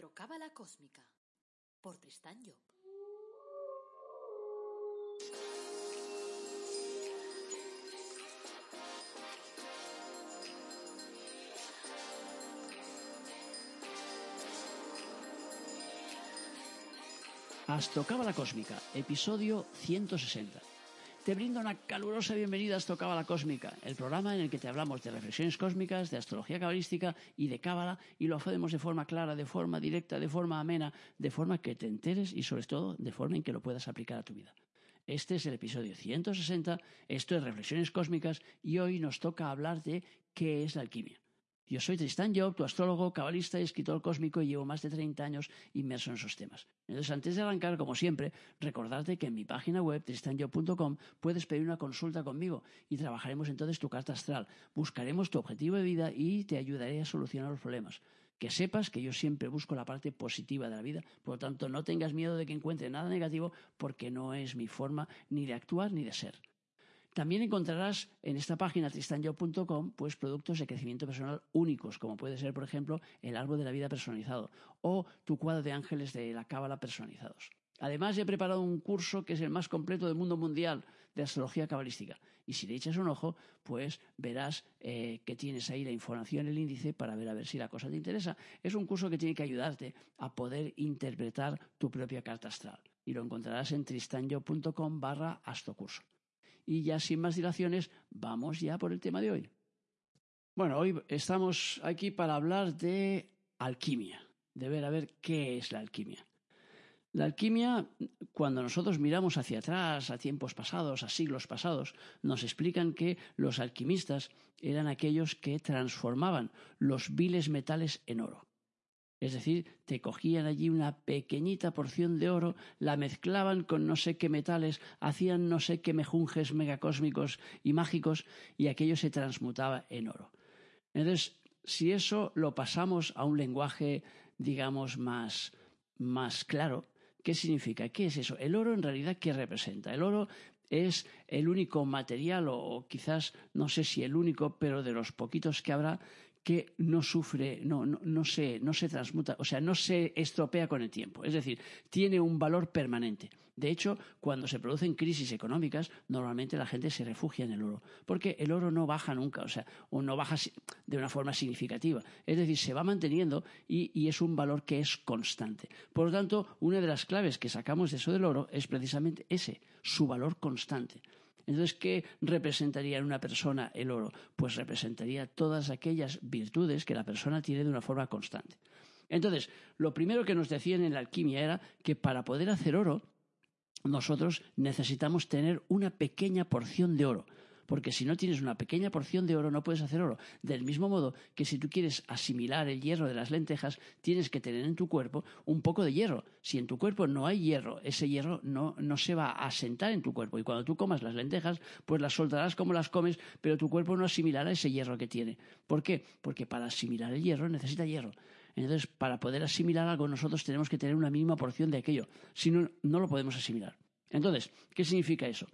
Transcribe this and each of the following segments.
Astrocábala Cósmica por Tristán Job. Astrocábala Cósmica, episodio 160. Te brindo una calurosa bienvenida a Astrocábala Cósmica, el programa en el que te hablamos de reflexiones cósmicas, de astrología cabalística y de cábala, y lo hacemos de forma clara, de forma directa, de forma amena, de forma que te enteres y sobre todo de forma en que lo puedas aplicar a tu vida. Este es el episodio 160, esto es Reflexiones Cósmicas y hoy nos toca hablar de qué es la alquimia. Yo soy Tristán Job, tu astrólogo, cabalista y escritor cósmico y llevo más de 30 años inmerso en esos temas. Entonces, antes de arrancar, como siempre, recordarte que en mi página web, tristanjob.com, puedes pedir una consulta conmigo y trabajaremos entonces tu carta astral. Buscaremos tu objetivo de vida y te ayudaré a solucionar los problemas. Que sepas que yo siempre busco la parte positiva de la vida, por lo tanto, no tengas miedo de que encuentre nada negativo porque no es mi forma ni de actuar ni de ser. También encontrarás en esta página tristanyo.com pues productos de crecimiento personal únicos, como puede ser, por ejemplo, el árbol de la vida personalizado o tu cuadro de ángeles de la cábala personalizados. Además, he preparado un curso que es el más completo del mundo mundial de astrología cabalística. Y si le echas un ojo, pues verás eh, que tienes ahí la información, el índice, para ver a ver si la cosa te interesa. Es un curso que tiene que ayudarte a poder interpretar tu propia carta astral. Y lo encontrarás en tristanyo.com barra astrocurso. Y ya sin más dilaciones, vamos ya por el tema de hoy. Bueno, hoy estamos aquí para hablar de alquimia, de ver a ver qué es la alquimia. La alquimia, cuando nosotros miramos hacia atrás, a tiempos pasados, a siglos pasados, nos explican que los alquimistas eran aquellos que transformaban los viles metales en oro. Es decir, te cogían allí una pequeñita porción de oro, la mezclaban con no sé qué metales, hacían no sé qué mejunjes megacósmicos y mágicos y aquello se transmutaba en oro. Entonces, si eso lo pasamos a un lenguaje, digamos, más, más claro, ¿qué significa? ¿Qué es eso? El oro en realidad, ¿qué representa? El oro es el único material, o quizás no sé si el único, pero de los poquitos que habrá, que no sufre, no, no, no, se, no se transmuta, o sea, no se estropea con el tiempo. Es decir, tiene un valor permanente. De hecho, cuando se producen crisis económicas, normalmente la gente se refugia en el oro, porque el oro no baja nunca, o sea, no baja de una forma significativa. Es decir, se va manteniendo y, y es un valor que es constante. Por lo tanto, una de las claves que sacamos de eso del oro es precisamente ese, su valor constante. Entonces, ¿qué representaría en una persona el oro? Pues representaría todas aquellas virtudes que la persona tiene de una forma constante. Entonces, lo primero que nos decían en la alquimia era que para poder hacer oro, nosotros necesitamos tener una pequeña porción de oro porque si no tienes una pequeña porción de oro no puedes hacer oro. Del mismo modo que si tú quieres asimilar el hierro de las lentejas, tienes que tener en tu cuerpo un poco de hierro. Si en tu cuerpo no hay hierro, ese hierro no, no se va a asentar en tu cuerpo. Y cuando tú comas las lentejas, pues las soltarás como las comes, pero tu cuerpo no asimilará ese hierro que tiene. ¿Por qué? Porque para asimilar el hierro necesita hierro. Entonces, para poder asimilar algo, nosotros tenemos que tener una mínima porción de aquello. Si no, no lo podemos asimilar. Entonces, ¿qué significa eso?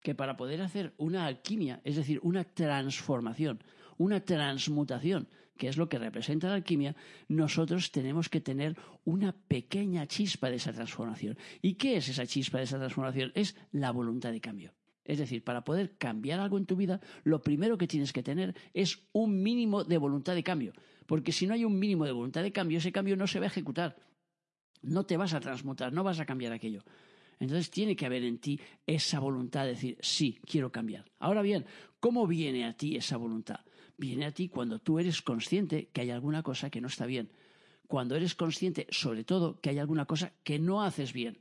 Que para poder hacer una alquimia, es decir, una transformación, una transmutación, que es lo que representa la alquimia, nosotros tenemos que tener una pequeña chispa de esa transformación. ¿Y qué es esa chispa de esa transformación? Es la voluntad de cambio. Es decir, para poder cambiar algo en tu vida, lo primero que tienes que tener es un mínimo de voluntad de cambio. Porque si no hay un mínimo de voluntad de cambio, ese cambio no se va a ejecutar. No te vas a transmutar, no vas a cambiar aquello. Entonces tiene que haber en ti esa voluntad de decir, sí, quiero cambiar. Ahora bien, ¿cómo viene a ti esa voluntad? Viene a ti cuando tú eres consciente que hay alguna cosa que no está bien. Cuando eres consciente, sobre todo, que hay alguna cosa que no haces bien.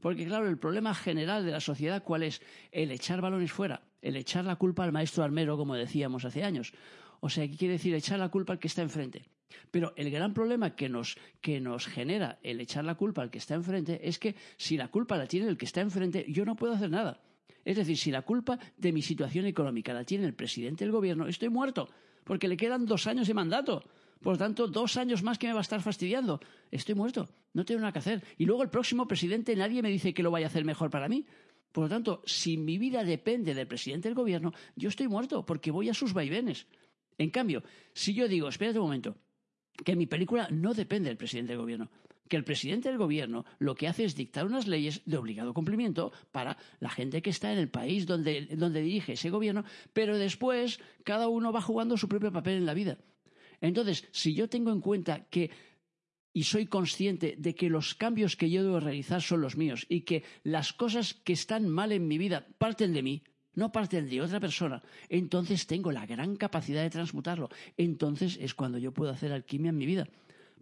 Porque claro, el problema general de la sociedad, ¿cuál es? El echar balones fuera, el echar la culpa al maestro armero, como decíamos hace años. O sea, ¿qué quiere decir? Echar la culpa al que está enfrente. Pero el gran problema que nos, que nos genera el echar la culpa al que está enfrente es que si la culpa la tiene el que está enfrente, yo no puedo hacer nada. Es decir, si la culpa de mi situación económica la tiene el presidente del gobierno, estoy muerto, porque le quedan dos años de mandato. Por lo tanto, dos años más que me va a estar fastidiando. Estoy muerto, no tengo nada que hacer. Y luego el próximo presidente, nadie me dice que lo vaya a hacer mejor para mí. Por lo tanto, si mi vida depende del presidente del gobierno, yo estoy muerto, porque voy a sus vaivenes. En cambio, si yo digo, espérate un momento, que mi película no depende del presidente del gobierno que el presidente del gobierno lo que hace es dictar unas leyes de obligado cumplimiento para la gente que está en el país donde, donde dirige ese gobierno, pero después cada uno va jugando su propio papel en la vida. Entonces, si yo tengo en cuenta que y soy consciente de que los cambios que yo debo realizar son los míos y que las cosas que están mal en mi vida parten de mí, no parten de otra persona, entonces tengo la gran capacidad de transmutarlo. Entonces es cuando yo puedo hacer alquimia en mi vida.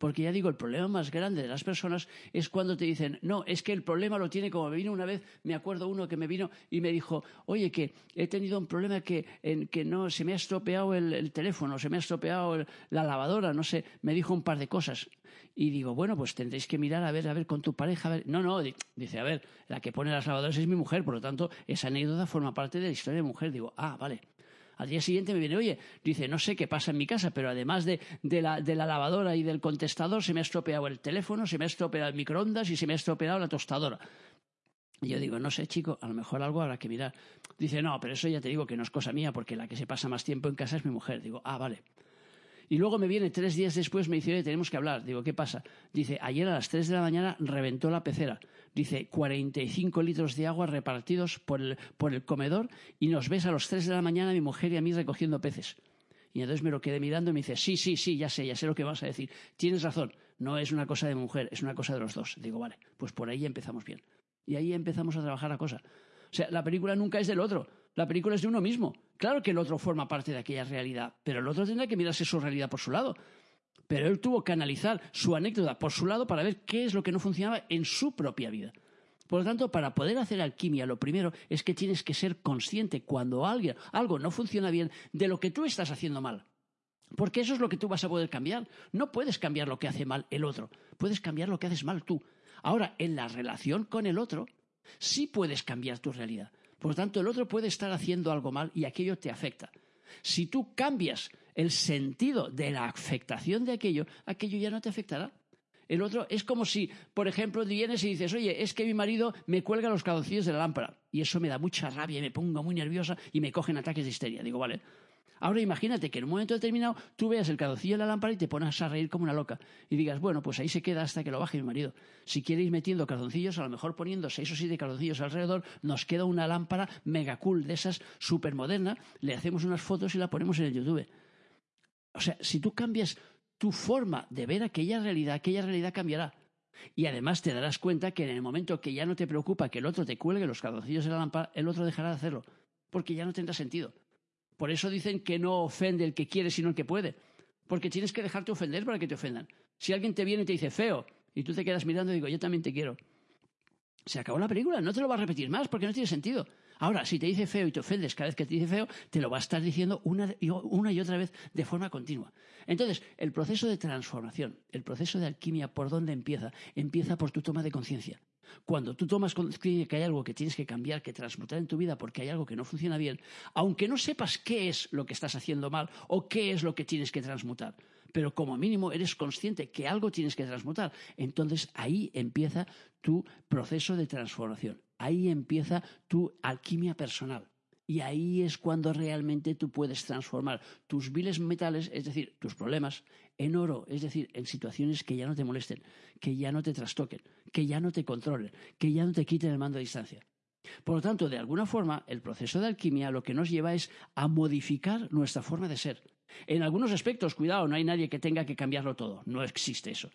Porque ya digo, el problema más grande de las personas es cuando te dicen, no, es que el problema lo tiene como me vino una vez, me acuerdo uno que me vino y me dijo, oye, que he tenido un problema que, en que no, se me ha estropeado el, teléfono, se me ha estropeado la lavadora, no sé, me dijo un par de cosas. Y digo, bueno, pues tendréis que mirar a ver, a ver con tu pareja. A ver. No, no, dice, a ver, la que pone las lavadoras es mi mujer, por lo tanto, esa anécdota forma parte de la historia de mujer. Digo, ah, vale. Al día siguiente me viene, oye, dice, no sé qué pasa en mi casa, pero además de, la, lavadora y del contestador, se me ha estropeado el teléfono, se me ha estropeado el microondas y se me ha estropeado la tostadora. Y yo digo, no sé, chico, a lo mejor algo habrá que mirar. Dice, no, pero eso ya te digo que no es cosa mía, porque la que se pasa más tiempo en casa es mi mujer. Digo, ah, vale. Y luego me viene tres días después, me dice, tenemos que hablar. Digo, ¿qué pasa? Dice, ayer a las tres de la mañana reventó la pecera. Dice, 45 litros de agua repartidos por el, por el comedor y nos ves a las tres de la mañana mi mujer y a mí recogiendo peces. Y entonces me lo quedé mirando y me dice, sí, sí, sí, ya sé, ya sé lo que vas a decir. Tienes razón, no es una cosa de mujer, es una cosa de los dos. Digo, vale, pues por ahí empezamos bien. Y ahí empezamos a trabajar la cosa. O sea, la película nunca es del otro, la película es de uno mismo. Claro que el otro forma parte de aquella realidad, pero el otro tendrá que mirarse su realidad por su lado. Pero él tuvo que analizar su anécdota por su lado para ver qué es lo que no funcionaba en su propia vida. Por lo tanto, para poder hacer alquimia, lo primero es que tienes que ser consciente cuando alguien, algo no funciona bien de lo que tú estás haciendo mal. Porque eso es lo que tú vas a poder cambiar. No puedes cambiar lo que hace mal el otro, puedes cambiar lo que haces mal tú. Ahora, en la relación con el otro, sí puedes cambiar tu realidad. Por lo tanto, el otro puede estar haciendo algo mal y aquello te afecta. Si tú cambias el sentido de la afectación de aquello, aquello ya no te afectará. El otro es como si, por ejemplo, vienes y dices, oye, es que mi marido me cuelga los calzoncillos de la lámpara. Y eso me da mucha rabia y me pongo muy nerviosa y me cogen ataques de histeria. Digo, vale, Ahora imagínate que en un momento determinado tú veas el calzoncillo de la lámpara y te pones a reír como una loca. Y digas, bueno, pues ahí se queda hasta que lo baje mi marido. Si quiere ir metiendo calzoncillos, a lo mejor poniendo seis o siete calzoncillos alrededor, nos queda una lámpara mega cool de esas súper moderna, le hacemos unas fotos y la ponemos en el YouTube. O sea, si tú cambias tu forma de ver aquella realidad, aquella realidad cambiará. Y además te darás cuenta que en el momento que ya no te preocupa que el otro te cuelgue los calzoncillos de la lámpara, el otro dejará de hacerlo, porque ya no tendrá sentido. Por eso dicen que no ofende el que quiere, sino el que puede. Porque tienes que dejarte ofender para que te ofendan. Si alguien te viene y te dice feo, y tú te quedas mirando y digo, yo también te quiero. Se acabó la película, no te lo va a repetir más porque no tiene sentido. Ahora, si te dice feo y te ofendes cada vez que te dice feo, te lo va a estar diciendo una, una, y otra vez de forma continua. Entonces, el proceso de transformación, el proceso de alquimia, ¿por dónde empieza? Empieza por tu toma de conciencia. Cuando tú tomas conciencia que hay algo que tienes que cambiar, que transmutar en tu vida porque hay algo que no funciona bien, aunque no sepas qué es lo que estás haciendo mal o qué es lo que tienes que transmutar, pero como mínimo eres consciente que algo tienes que transmutar, entonces ahí empieza tu proceso de transformación, ahí empieza tu alquimia personal. Y ahí es cuando realmente tú puedes transformar tus viles metales, es decir, tus problemas, en oro, es decir, en situaciones que ya no te molesten, que ya no te trastoquen, que ya no te controlen, que ya no te quiten el mando a distancia. Por lo tanto, de alguna forma, el proceso de alquimia lo que nos lleva es a modificar nuestra forma de ser. En algunos aspectos, cuidado, no hay nadie que tenga que cambiarlo todo, no existe eso.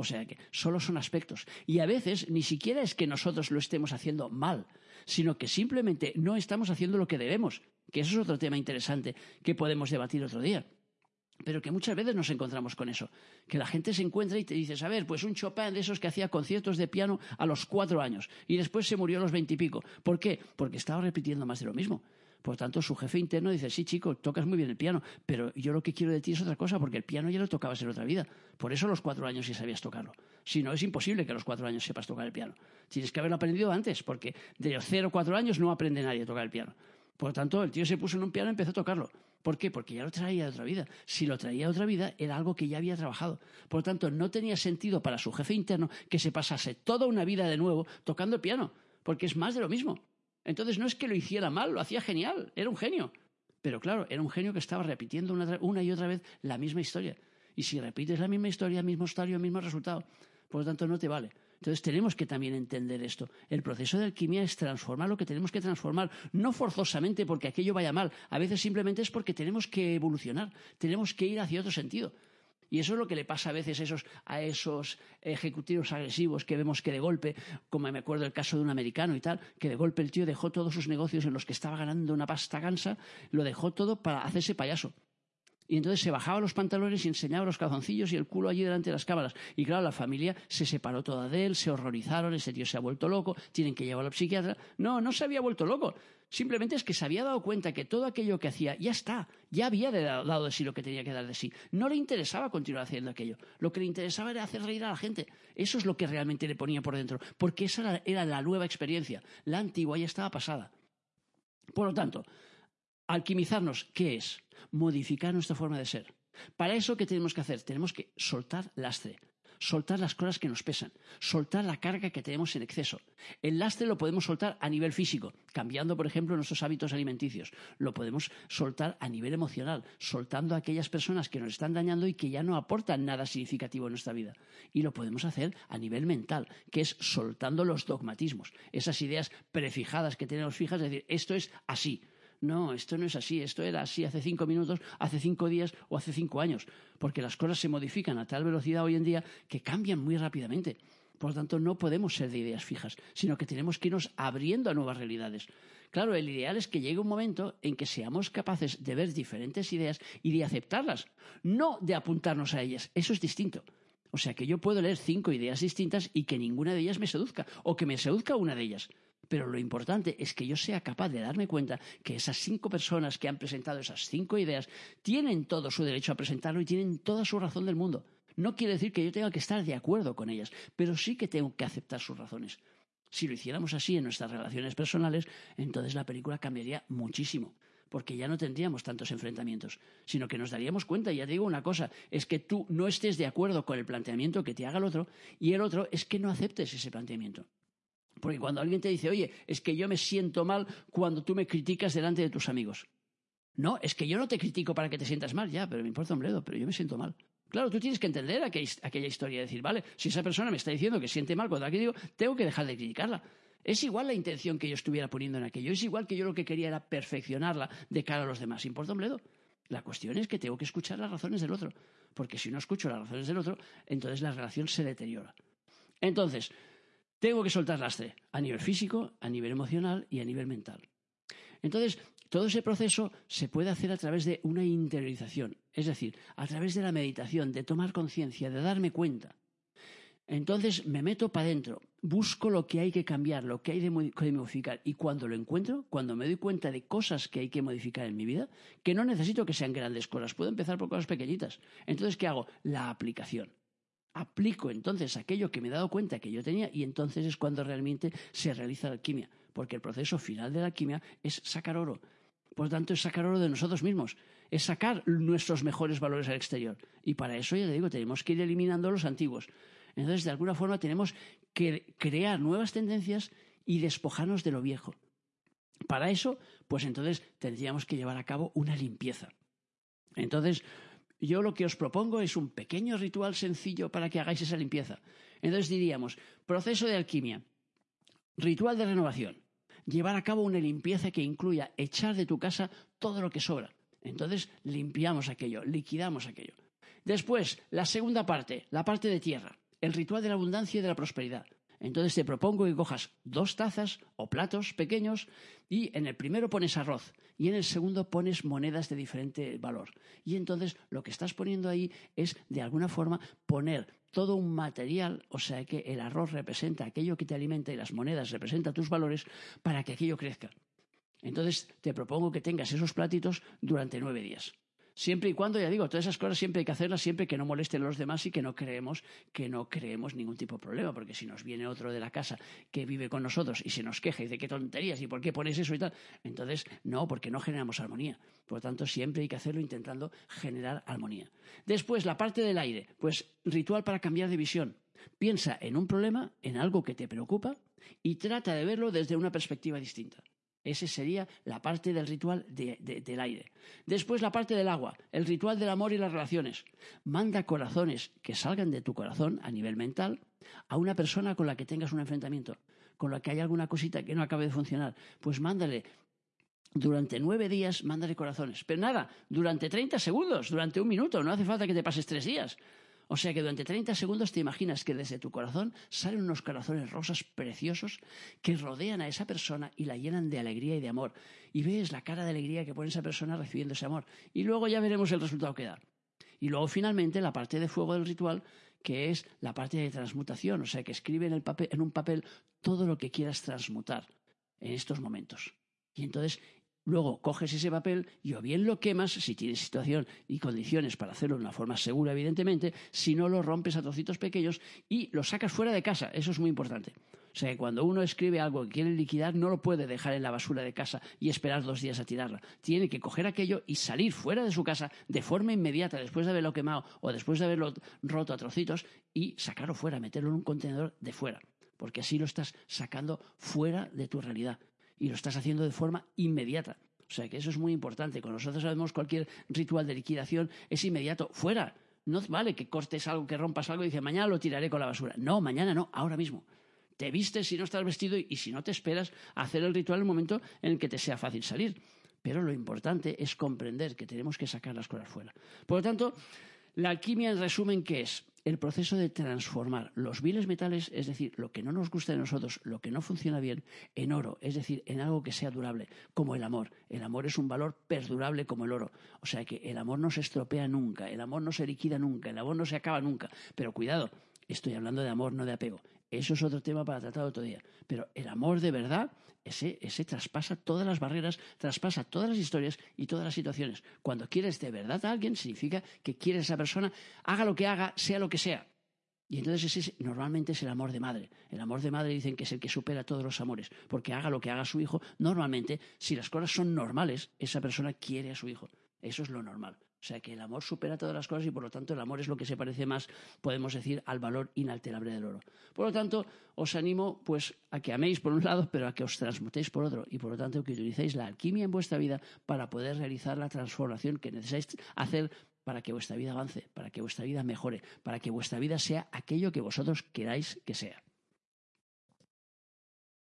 O sea que solo son aspectos. Y a veces ni siquiera es que nosotros lo estemos haciendo mal, sino que simplemente no estamos haciendo lo que debemos, que eso es otro tema interesante que podemos debatir otro día. Pero que muchas veces nos encontramos con eso, que la gente se encuentra y te dices, a ver, pues un Chopin de esos que hacía conciertos de piano a los cuatro años y después se murió a los veintipico. ¿Por qué? Porque estaba repitiendo más de lo mismo. Por tanto, su jefe interno dice, sí, chico, tocas muy bien el piano, pero yo lo que quiero de ti es otra cosa, porque el piano ya lo tocabas en otra vida. Por eso a los cuatro años ya sabías tocarlo. Si no, es imposible que a los cuatro años sepas tocar el piano. Tienes que haberlo aprendido antes, porque de los cero a cuatro años no aprende nadie a tocar el piano. Por lo tanto, el tío se puso en un piano y empezó a tocarlo. ¿Por qué? Porque ya lo traía de otra vida. Si lo traía de otra vida, era algo que ya había trabajado. Por lo tanto, no tenía sentido para su jefe interno que se pasase toda una vida de nuevo tocando el piano, porque es más de lo mismo. Entonces no es que lo hiciera mal, lo hacía genial, era un genio. Pero claro, era un genio que estaba repitiendo una, y otra vez la misma historia. Y si repites la misma historia, mismo estadio, mismo resultado, por lo tanto no te vale. Entonces tenemos que también entender esto. El proceso de alquimia es transformar lo que tenemos que transformar, no forzosamente porque aquello vaya mal, a veces simplemente es porque tenemos que evolucionar, tenemos que ir hacia otro sentido. Y eso es lo que le pasa a veces a esos, a esos ejecutivos agresivos que vemos que de golpe, como me acuerdo el caso de un americano y tal, que de golpe el tío dejó todos sus negocios en los que estaba ganando una pasta gansa, lo dejó todo para hacerse payaso. Y entonces se bajaba los pantalones y enseñaba los calzoncillos y el culo allí delante de las cámaras. Y claro, la familia se separó toda de él, se horrorizaron, ese tío se ha vuelto loco, tienen que llevarlo al psiquiatra. No, no se había vuelto loco. Simplemente es que se había dado cuenta que todo aquello que hacía ya está, ya había dado de sí lo que tenía que dar de sí. No le interesaba continuar haciendo aquello. Lo que le interesaba era hacer reír a la gente. Eso es lo que realmente le ponía por dentro, porque esa era la nueva experiencia. La antigua ya estaba pasada. Por lo tanto, alquimizarnos, ¿qué es? Modificar nuestra forma de ser. Para eso, ¿qué tenemos que hacer? Tenemos que soltar lastre soltar las cosas que nos pesan, soltar la carga que tenemos en exceso. El lastre lo podemos soltar a nivel físico, cambiando, por ejemplo, nuestros hábitos alimenticios. Lo podemos soltar a nivel emocional, soltando a aquellas personas que nos están dañando y que ya no aportan nada significativo en nuestra vida. Y lo podemos hacer a nivel mental, que es soltando los dogmatismos, esas ideas prefijadas que tenemos fijas, es decir, esto es así no, esto no es así, esto era así hace cinco minutos, hace cinco días o hace cinco años, porque las cosas se modifican a tal velocidad hoy en día que cambian muy rápidamente. Por lo tanto, no podemos ser de ideas fijas, sino que tenemos que irnos abriendo a nuevas realidades. Claro, el ideal es que llegue un momento en que seamos capaces de ver diferentes ideas y de aceptarlas, no de apuntarnos a ellas. Eso es distinto. O sea que yo puedo leer cinco ideas distintas y que ninguna de ellas me seduzca, o que me seduzca una de ellas. Pero lo importante es que yo sea capaz de darme cuenta que esas cinco personas que han presentado esas cinco ideas tienen todo su derecho a presentarlo y tienen toda su razón del mundo. No quiere decir que yo tenga que estar de acuerdo con ellas, pero sí que tengo que aceptar sus razones. Si lo hiciéramos así en nuestras relaciones personales, entonces la película cambiaría muchísimo porque ya no tendríamos tantos enfrentamientos, sino que nos daríamos cuenta, y ya te digo una cosa, es que tú no estés de acuerdo con el planteamiento que te haga el otro, y el otro es que no aceptes ese planteamiento. Porque cuando alguien te dice, oye, es que yo me siento mal cuando tú me criticas delante de tus amigos. No, es que yo no te critico para que te sientas mal, ya, pero me importa un bledo, pero yo me siento mal. Claro, tú tienes que entender aquella, historia y decir, vale, si esa persona me está diciendo que siente mal cuando aquí digo, tengo que dejar de criticarla. Es igual la intención que yo estuviera poniendo en aquello, es igual que yo lo que quería era perfeccionarla de cara a los demás. ¿Importa un bledo? La cuestión es que tengo que escuchar las razones del otro, porque si no escucho las razones del otro, entonces la relación se deteriora. Entonces, tengo que soltar lastre a nivel físico, a nivel emocional y a nivel mental. Entonces, todo ese proceso se puede hacer a través de una interiorización, es decir, a través de la meditación, de tomar conciencia, de darme cuenta. Entonces me meto para adentro, busco lo que hay que cambiar, lo que hay que modificar y cuando lo encuentro, cuando me doy cuenta de cosas que hay que modificar en mi vida, que no necesito que sean grandes cosas, puedo empezar por cosas pequeñitas. Entonces, ¿qué hago? La aplicación aplico entonces aquello que me he dado cuenta que yo tenía y entonces es cuando realmente se realiza la alquimia, porque el proceso final de la alquimia es sacar oro. Por tanto, es sacar oro de nosotros mismos, es sacar nuestros mejores valores al exterior. Y para eso, ya le digo, tenemos que ir eliminando los antiguos. Entonces, de alguna forma, tenemos que crear nuevas tendencias y despojarnos de lo viejo. Para eso, pues entonces tendríamos que llevar a cabo una limpieza. Entonces, yo lo que os propongo es un pequeño ritual sencillo para que hagáis esa limpieza. Entonces diríamos, proceso de alquimia, ritual de renovación, llevar a cabo una limpieza que incluya echar de tu casa todo lo que sobra. Entonces limpiamos aquello, liquidamos aquello. Después, la segunda parte, la parte de tierra, el ritual de la abundancia y de la prosperidad. Entonces te propongo que cojas dos tazas o platos pequeños y en el primero pones arroz y en el segundo pones monedas de diferente valor. Y entonces lo que estás poniendo ahí es de alguna forma poner todo un material, o sea que el arroz representa aquello que te alimenta y las monedas representan tus valores para que aquello crezca. Entonces te propongo que tengas esos platitos durante nueve días. Siempre y cuando, ya digo, todas esas cosas siempre hay que hacerlas siempre que no molesten a los demás y que no creemos que no creemos ningún tipo de problema, porque si nos viene otro de la casa que vive con nosotros y se nos queja y dice qué tonterías y por qué pones eso y tal, entonces no, porque no generamos armonía. Por lo tanto, siempre hay que hacerlo intentando generar armonía. Después, la parte del aire, pues ritual para cambiar de visión. Piensa en un problema, en algo que te preocupa y trata de verlo desde una perspectiva distinta. Esa sería la parte del ritual del aire. Después la parte del agua, el ritual del amor y las relaciones. Manda corazones que salgan de tu corazón a nivel mental a una persona con la que tengas un enfrentamiento, con la que haya alguna cosita que no acabe de funcionar. Pues mándale durante nueve días, mándale corazones. Pero nada, durante 30 segundos, durante un minuto, no hace falta que te pases tres días. O sea que durante 30 segundos te imaginas que desde tu corazón salen unos corazones rosas preciosos que rodean a esa persona y la llenan de alegría y de amor. Y ves la cara de alegría que pone esa persona recibiendo ese amor. Y luego ya veremos el resultado que da. Y luego finalmente la parte de fuego del ritual, que es la parte de transmutación, o sea que escribe en, en un papel todo lo que quieras transmutar en estos momentos. Y entonces Luego coges ese papel y o bien lo quemas si tienes situación y condiciones para hacerlo de una forma segura, evidentemente, si no lo rompes a trocitos pequeños y lo sacas fuera de casa. Eso es muy importante. O sea que cuando uno escribe algo que quiere liquidar, no lo puede dejar en la basura de casa y esperar dos días a tirarla. Tiene que coger aquello y salir fuera de su casa de forma inmediata, después de haberlo quemado o después de haberlo roto a trocitos, y sacarlo fuera, meterlo en un contenedor de fuera. Porque así lo estás sacando fuera de tu realidad y lo estás haciendo de forma inmediata. O sea que eso es muy importante. Cuando nosotros sabemos cualquier ritual de liquidación es inmediato, fuera. No vale que cortes algo, que rompas algo y dices, mañana lo tiraré con la basura. No, mañana no, ahora mismo. Te vistes si no estás vestido y si no te esperas hacer el ritual en el momento en el que te sea fácil salir. Pero lo importante es comprender que tenemos que sacar las cosas fuera. Por lo tanto, la alquimia en resumen, ¿qué es? El proceso de transformar los viles metales, es decir, lo que no nos gusta de nosotros, lo que no funciona bien, en oro, es decir, en algo que sea durable, como el amor. El amor es un valor perdurable como el oro. O sea que el amor no se estropea nunca, el amor no se liquida nunca, el amor no se acaba nunca. Pero cuidado, estoy hablando de amor, no de apego. Eso es otro tema para tratar otro día. Pero el amor de verdad, ese, ese traspasa todas las barreras, traspasa todas las historias y todas las situaciones. Cuando quieres de verdad a alguien, significa que quieres a esa persona, haga lo que haga, sea lo que sea. Y entonces ese normalmente es el amor de madre. El amor de madre dicen que es el que supera todos los amores, porque haga lo que haga su hijo, normalmente, si las cosas son normales, esa persona quiere a su hijo. Eso es lo normal. O sea que el amor supera todas las cosas y por lo tanto el amor es lo que se parece más, podemos decir, al valor inalterable del oro. Por lo tanto, os animo pues a que améis por un lado, pero a que os transmutéis por otro y por lo tanto que utilicéis la alquimia en vuestra vida para poder realizar la transformación que necesitáis hacer para que vuestra vida avance, para que vuestra vida mejore, para que vuestra vida sea aquello que vosotros queráis que sea.